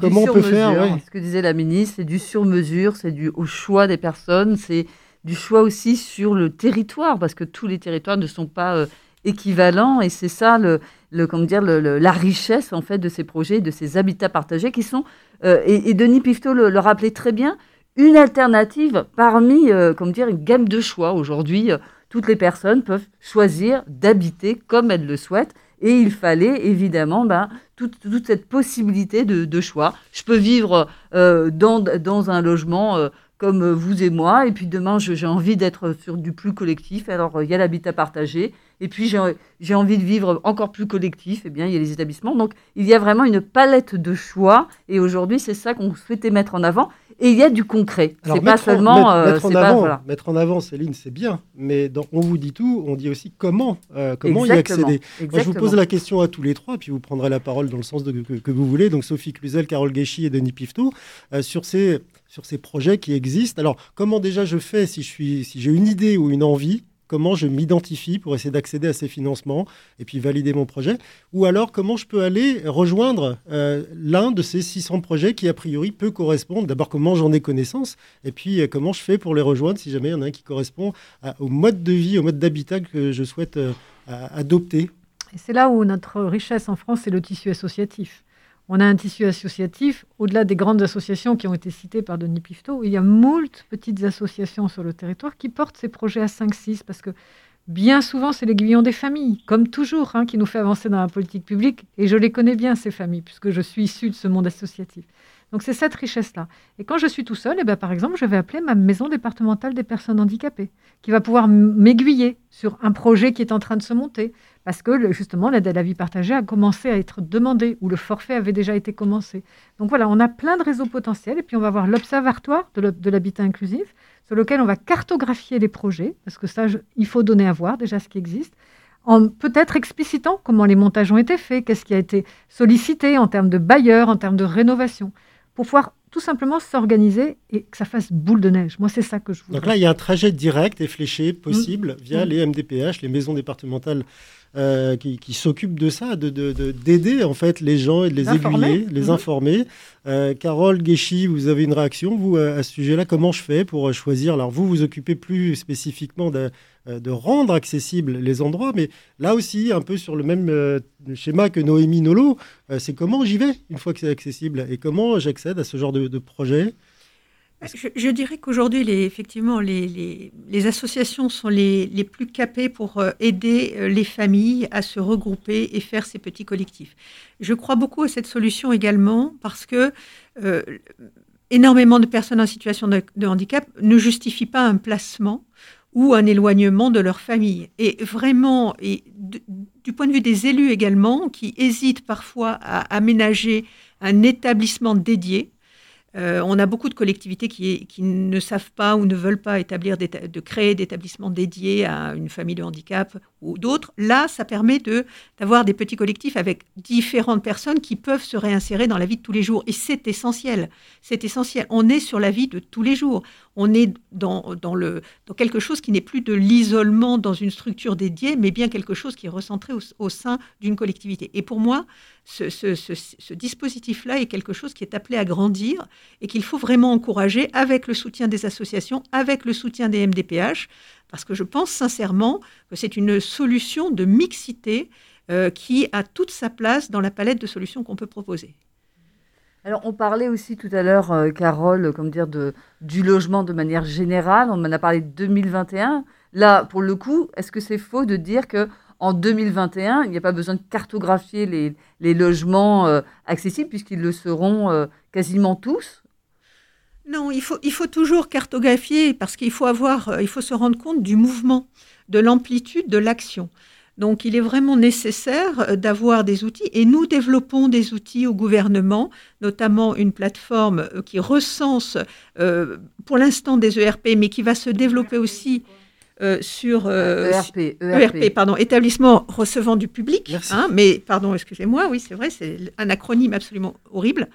comment on peut faire Ce que disait la ministre, c'est du sur-mesure, c'est du au choix des personnes, c'est du choix aussi sur le territoire, parce que tous les territoires ne sont pas équivalents, et c'est ça le, le, comment dire, la richesse en fait de ces projets, de ces habitats partagés qui sont, et, Denis Pifto le, rappelait très bien, une alternative parmi, euh, comme dire, une gamme de choix. Aujourd'hui, euh, toutes les personnes peuvent choisir d'habiter comme elles le souhaitent. Et il fallait évidemment ben, toute, cette possibilité de, choix. Je peux vivre euh, dans, dans, un logement comme vous et moi, et puis demain j'ai envie d'être sur du plus collectif, alors il y a l'habitat partagé, et puis j'ai envie de vivre encore plus collectif, et eh bien il y a les établissements. Donc il y a vraiment une palette de choix, et aujourd'hui c'est ça qu'on souhaitait mettre en avant. Et il y a du concret. C'est pas seulement. Mettre, euh, en avant, mettre en avant, Céline, c'est bien. Mais dans On vous dit tout, on dit aussi comment, euh, comment y accéder. Moi, je vous pose la question à tous les trois, puis vous prendrez la parole dans le sens de, que, vous voulez. Donc Sophie Cluzel, Carole Guéchy et Denis Pifto, euh, sur, ces, sur ces projets qui existent. Alors, comment déjà je fais si j'ai si une idée ou une envie comment je m'identifie pour essayer d'accéder à ces financements et puis valider mon projet, ou alors comment je peux aller rejoindre euh, l'un de ces 600 projets qui a priori peut correspondre. D'abord comment j'en ai connaissance, et puis euh, comment je fais pour les rejoindre si jamais il y en a un qui correspond au mode de vie, au mode d'habitat que je souhaite euh, adopter. Et c'est là où notre richesse en France, c'est le tissu associatif on a un tissu associatif, au-delà des grandes associations qui ont été citées par Denis Pifto, il y a moult petites associations sur le territoire qui portent ces projets à 5-6, parce que bien souvent, c'est l'aiguillon des familles, comme toujours, hein, qui nous fait avancer dans la politique publique, et je les connais bien, ces familles, puisque je suis issue de ce monde associatif. Donc c'est cette richesse-là. Et quand je suis tout seul, eh bien, par exemple, je vais appeler ma maison départementale des personnes handicapées, qui va pouvoir m'aiguiller sur un projet qui est en train de se monter, parce que justement l'aide à la vie partagée a commencé à être demandée, ou le forfait avait déjà été commencé. Donc voilà, on a plein de réseaux potentiels, et puis on va voir l'observatoire de l'habitat inclusif, sur lequel on va cartographier les projets, parce que ça, il faut donner à voir déjà ce qui existe, en peut-être explicitant comment les montages ont été faits, qu'est-ce qui a été sollicité en termes de bailleurs, en termes de rénovation pour pouvoir tout simplement s'organiser et que ça fasse boule de neige. Moi, c'est ça que je voudrais. Donc là, il y a un trajet direct et fléché possible mmh. via mmh. les MDPH, les maisons départementales euh, qui, s'occupent de ça, d'aider de, d'aider en fait les gens et de les aiguiller, les mmh. informer. Euh, Carole Guéchy, vous avez une réaction, vous, à ce sujet-là? Comment je fais pour choisir? Alors, vous, vous occupez plus spécifiquement de, euh, de rendre accessibles les endroits, mais là aussi, un peu sur le même euh, schéma que Noémie Nolo, euh, c'est comment j'y vais une fois que c'est accessible et comment j'accède à ce genre de, projet? Je, dirais qu'aujourd'hui, effectivement, les, associations sont les, plus capées pour aider les familles à se regrouper et faire ces petits collectifs. Je crois beaucoup à cette solution également parce que énormément de personnes en situation de, handicap ne justifient pas un placement ou un éloignement de leur famille. Et vraiment, du point de vue des élus également, qui hésitent parfois à aménager un établissement dédié, euh, on a beaucoup de collectivités qui, ne savent pas ou ne veulent pas établir de créer d'établissements dédiés à une famille de handicap ou d'autres. Là, ça permet de d'avoir des petits collectifs avec différentes personnes qui peuvent se réinsérer dans la vie de tous les jours. Et c'est essentiel. C'est essentiel. On est sur la vie de tous les jours. On est dans, quelque chose qui n'est plus de l'isolement dans une structure dédiée, mais bien quelque chose qui est recentré au sein d'une collectivité. Et pour moi, ce, dispositif-là est quelque chose qui est appelé à grandir et qu'il faut vraiment encourager avec le soutien des associations, avec le soutien des MDPH, parce que je pense sincèrement que c'est une solution de mixité euh, qui a toute sa place dans la palette de solutions qu'on peut proposer. Alors, on parlait aussi tout à l'heure, euh, Carole, comme dire, du logement de manière générale. On en a parlé de 2021. Là, pour le coup, est-ce que c'est faux de dire que en 2021, il n'y a pas besoin de cartographier les, logements euh, accessibles puisqu'ils le seront euh, quasiment tous? Non, il faut, il faut toujours cartographier parce qu'il faut avoir, il faut se rendre compte du mouvement, de l'amplitude de l'action. Donc, il est vraiment nécessaire d'avoir des outils et nous développons des outils au gouvernement, notamment une plateforme qui recense pour l'instant des ERP, mais qui va se développer aussi euh, sur ERP, euh, ERP. E pardon, établissement recevant du public. Hein, mais pardon, excusez-moi, oui, c'est vrai, c'est un acronyme absolument horrible.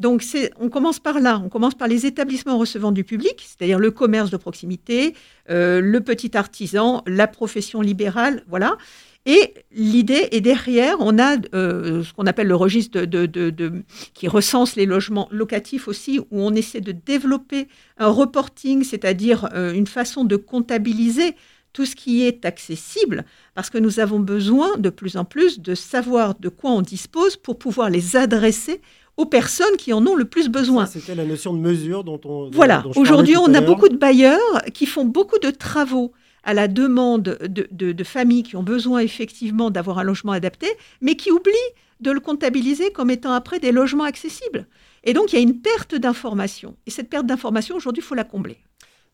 Donc on commence par là, on commence par les établissements recevant du public, c'est-à-dire le commerce de proximité, euh, le petit artisan, la profession libérale, voilà. Et l'idée est derrière, on a euh, ce qu'on appelle le registre de, qui recense les logements locatifs aussi, où on essaie de développer un reporting, c'est-à-dire euh, une façon de comptabiliser tout ce qui est accessible, parce que nous avons besoin de plus en plus de savoir de quoi on dispose pour pouvoir les adresser aux personnes qui en ont le plus besoin. C'était la notion de mesure dont on... Voilà, aujourd'hui on a beaucoup de bailleurs qui font beaucoup de travaux à la demande de, familles qui ont besoin effectivement d'avoir un logement adapté, mais qui oublient de le comptabiliser comme étant après des logements accessibles. Et donc il y a une perte d'information. Et cette perte d'information, aujourd'hui, il faut la combler.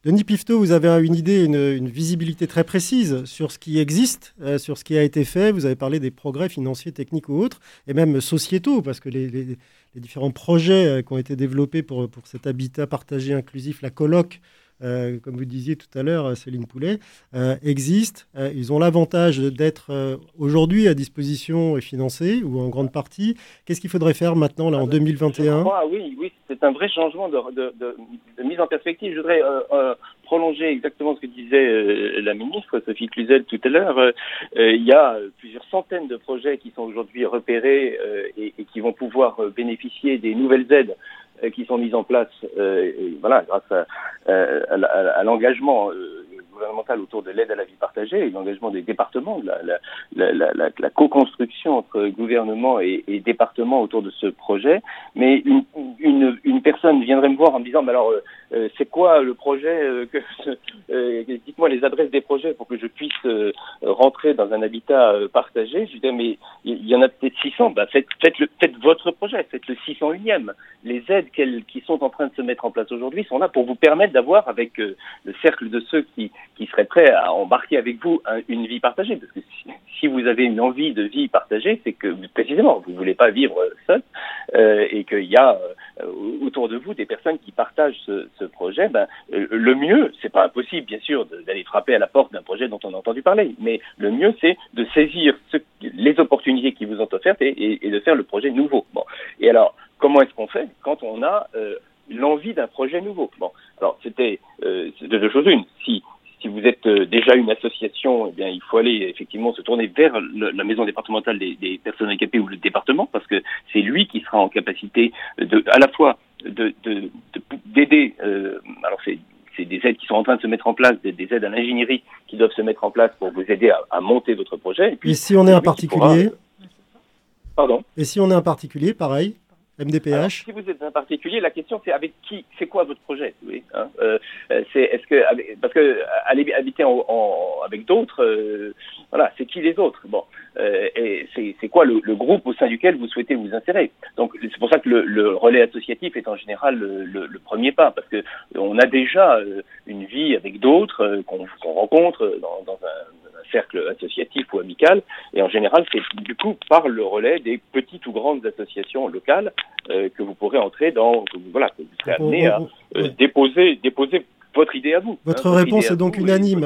Denis Pifto, vous avez une idée, une, visibilité très précise sur ce qui existe, euh, sur ce qui a été fait. Vous avez parlé des progrès financiers, techniques ou autres, et même sociétaux, parce que les, différents projets euh, qui ont été développés pour, pour cet habitat partagé inclusif, la colloque, euh, comme vous disiez tout à l'heure, euh, Céline Poulet, euh, existent. ils ont l'avantage d'être aujourd'hui à disposition et financés, ou en grande partie. Qu'est-ce qu'il faudrait faire maintenant, là, en 2021 Oui, oui c'est un vrai changement de, mise en perspective. Je voudrais prolonger exactement ce que disait la ministre Sophie Cluzel tout à l'heure. il y a plusieurs centaines de projets qui sont aujourd'hui repérés et, et, qui vont pouvoir bénéficier des nouvelles aides qui sont mises en place, euh, voilà, grâce à, euh, à, l'engagement gouvernemental autour de l'aide à la vie partagée et l'engagement des départements, la, co-construction entre gouvernement et, et, département autour de ce projet. Mais une, personne viendrait me voir en me disant, mais alors, c'est quoi le projet que Dites-moi les adresses des projets pour que je puisse rentrer dans un habitat partagé. Je dis, mais il y en a peut-être 600. Bah, faites, votre projet, faites le 601e. Les aides qui sont en train de se mettre en place aujourd'hui sont là pour vous permettre d'avoir, avec euh, le cercle de ceux qui, qui seraient prêts à embarquer avec vous une vie partagée. Parce que si, vous avez une envie de vie partagée, c'est que précisément, vous ne voulez pas vivre seul euh, et qu'il y a euh, autour de vous des personnes qui partagent ce, ce projet. Ben, le mieux, c'est pas impossible, bien sûr, d'aller frapper à la porte d'un projet dont on a entendu parler, mais le mieux, c'est de saisir ce, les opportunités qui vous ont offertes et, et, de faire le projet nouveau. Bon. Et alors, comment est-ce qu'on fait quand on a euh, l'envie d'un projet nouveau? Bon, alors c'était euh, deux choses une. Si si vous êtes euh, déjà une association, eh bien, il faut aller effectivement se tourner vers la maison départementale des, des, personnes handicapées ou le département, parce que c'est lui qui sera en capacité de, à la fois de, d'aider. Euh, alors c'est c'est des aides qui sont en train de se mettre en place, des, aides à l'ingénierie qui doivent se mettre en place pour vous aider à, monter votre projet. Et, puis, si on est un particulier? Pardon? Et si on est un particulier, pareil? MDPH Si vous êtes un particulier, la question c'est avec qui C'est quoi votre projet oui, hein euh, C'est est-ce que parce que aller habiter en, avec d'autres, euh, voilà, c'est qui les autres Bon, euh, et c'est quoi le, groupe au sein duquel vous souhaitez vous insérer? Donc c'est pour ça que le, relais associatif est en général le, premier pas, parce que on a déjà une vie avec d'autres qu'on rencontre dans, dans un cercle associatif ou amical. Et en général, c'est du coup par le relais des petites ou grandes associations locales euh, que vous pourrez entrer dans, voilà, que vous serez amené à euh, déposer, déposer votre idée à vous. Votre hein, réponse est donc unanime.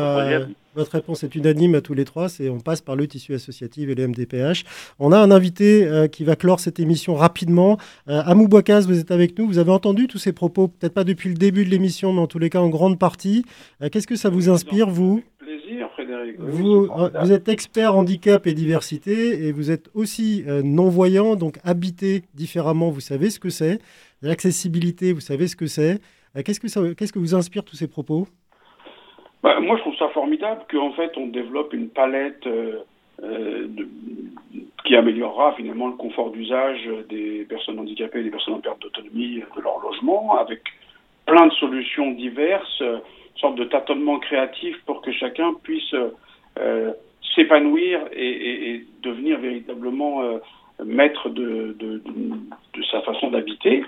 Votre, réponse est unanime à tous les trois. C'est on passe par le tissu associatif et le MDPH. On a un invité euh, qui va clore cette émission rapidement. Amou Boicaz, vous êtes avec nous. Vous avez entendu tous ces propos, peut-être pas depuis le début de l'émission, mais en tous les cas en grande partie. Qu'est-ce que ça vous inspire, vous? Vous, vous, êtes expert handicap et diversité et vous êtes aussi euh, non-voyant, donc habité différemment, vous savez ce que c'est. L'accessibilité, vous savez ce que c'est. Euh, qu'est-ce, que qu'est-ce que vous inspire tous ces propos? Bah, Moi, je trouve ça formidable qu'en fait, on développe une palette euh, de, qui améliorera finalement le confort d'usage des personnes handicapées et des personnes en perte d'autonomie de leur logement, avec plein de solutions diverses sorte de tâtonnement créatif pour que chacun puisse euh, s'épanouir et, devenir véritablement euh, maître de, de, sa façon d'habiter.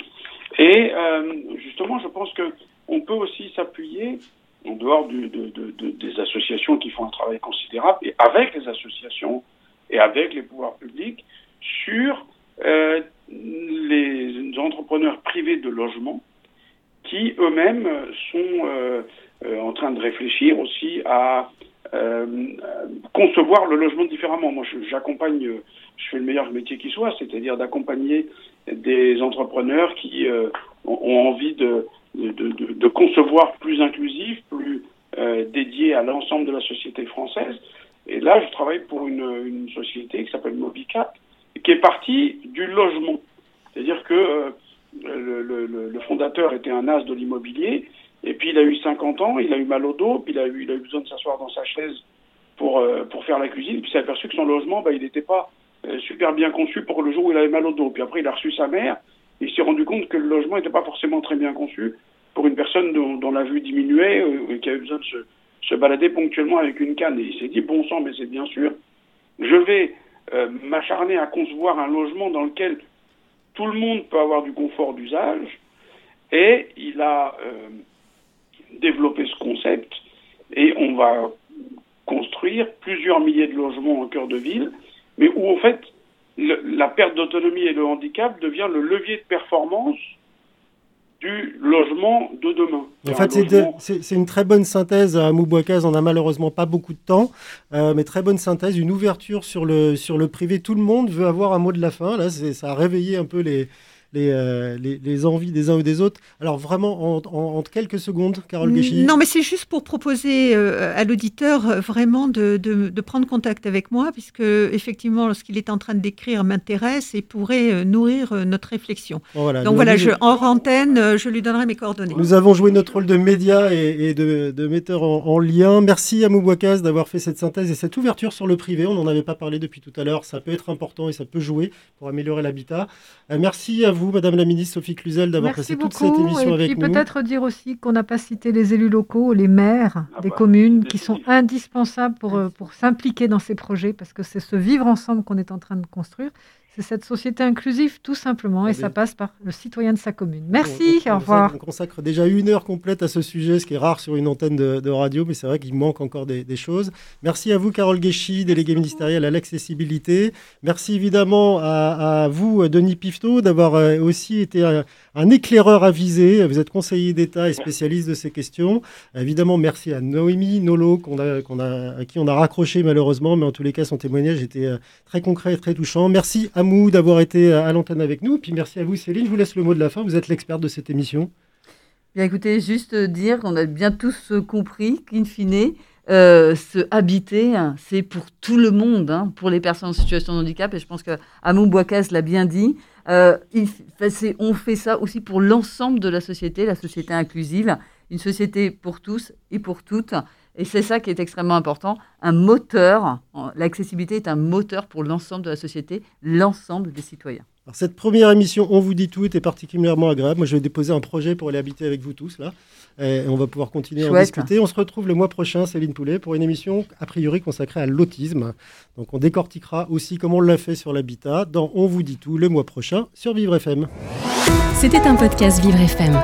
Et euh, justement, je pense que on peut aussi s'appuyer en dehors du, des associations qui font un travail considérable, et avec les associations et avec les pouvoirs publics, sur les entrepreneurs privés de logement qui eux-mêmes sont euh, en train de réfléchir aussi à concevoir le logement différemment. Moi, j'accompagne, je fais le meilleur métier qui soit, c'est-à-dire d'accompagner des entrepreneurs qui ont envie de, de, de, concevoir plus inclusif, plus dédié à l'ensemble de la société française. Et là, je travaille pour une, une société qui s'appelle Mobicat, qui est partie du logement. C'est-à-dire que euh, le, le, le, fondateur était un as de l'immobilier, et puis il a eu 50 ans, il a eu mal au dos, puis il a eu, il a eu besoin de s'asseoir dans sa chaise pour, euh, pour faire la cuisine, puis il s'est aperçu que son logement, bah, il n'était pas euh, super bien conçu pour le jour où il avait mal au dos. Puis après, il a reçu sa mère, il s'est rendu compte que le logement n'était pas forcément très bien conçu pour une personne dont, la vue diminuait et qui avait besoin de se, balader ponctuellement avec une canne. Et il s'est dit, bon sang, mais c'est bien sûr, je vais m'acharner à concevoir un logement dans lequel tout le monde peut avoir du confort d'usage. Et il a euh, développé ce concept et on va construire plusieurs milliers de logements en cœur de ville, mais où en fait la perte d'autonomie et le handicap devient le levier de performance du logement de demain. En fait, c'est une très bonne synthèse. À Moubouakaz, on n'a malheureusement pas beaucoup de temps, euh, mais très bonne synthèse, une ouverture sur le, sur le privé. Tout le monde veut avoir un mot de la fin. Là, ça a réveillé un peu les, euh, les, les, envies des uns ou des autres. Alors vraiment, en, quelques secondes, Carole Guéchy. Non, mais c'est juste pour proposer euh, à l'auditeur euh, vraiment de, de, prendre contact avec moi, puisque effectivement, ce qu'il est en train de décrire m'intéresse et pourrait nourrir notre réflexion. Donc voilà, je, en antenne, je lui donnerai mes coordonnées. Nous avons joué notre rôle de média et, de, de, metteur en, lien. Merci à Moubouakaz d'avoir fait cette synthèse et cette ouverture sur le privé. On n'en avait pas parlé depuis tout à l'heure. Ça peut être important et ça peut jouer pour améliorer l'habitat. merci à vous Madame la Ministre Sophie Cluzel, d'avoir passé toute cette émission avec nous. peut-être dire aussi qu'on n'a pas cité les élus locaux, les maires ah des bah, communes, qui sont indispensables pour, euh, pour s'impliquer dans ces projets, parce que c'est ce vivre ensemble qu'on est en train de construire. C'est cette société inclusive, tout simplement, et ça passe par le citoyen de sa commune. Merci, au revoir. On consacre déjà une heure complète à ce sujet, ce qui est rare sur une antenne de, radio, mais c'est vrai qu'il manque encore des, choses. Merci à vous, Carole Guéchy, déléguée ministérielle à l'accessibilité. Merci évidemment à, vous, Denis Pifto, d'avoir euh, aussi été un, éclaireur avisé. Vous êtes conseiller d'État et spécialiste de ces questions. Évidemment, merci à Noémie Nolo, à qui on a raccroché malheureusement, mais en tous les cas, son témoignage était euh, très concret et très touchant. Merci à d'avoir été à l'antenne avec nous. Puis merci à vous, Céline. Je vous laisse le mot de la fin. Vous êtes l'experte de cette émission. Bien écoutez, juste dire qu'on a bien tous compris qu'in fine, euh, se habiter, c'est pour tout le monde, hein, pour les personnes en situation de handicap. Et je pense que Amou Bouakaz l'a bien dit. Euh, on fait ça aussi pour l'ensemble de la société, la société inclusive, une société pour tous et pour toutes. Et c'est ça qui est extrêmement important. Un moteur, l'accessibilité est un moteur pour l'ensemble de la société, l'ensemble des citoyens. Alors cette première émission, on vous dit tout, était particulièrement agréable. Moi, je vais déposer un projet pour aller habiter avec vous tous là. Et on va pouvoir continuer à en discuter. On se retrouve le mois prochain, Céline Poulet, pour une émission a priori consacrée à l'autisme. Donc on décortiquera aussi comment on l'a fait sur l'habitat dans On vous dit tout le mois prochain sur Vivre FM. C'était un podcast Vivre FM.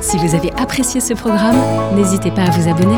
Si vous avez apprécié ce programme, n'hésitez pas à vous abonner.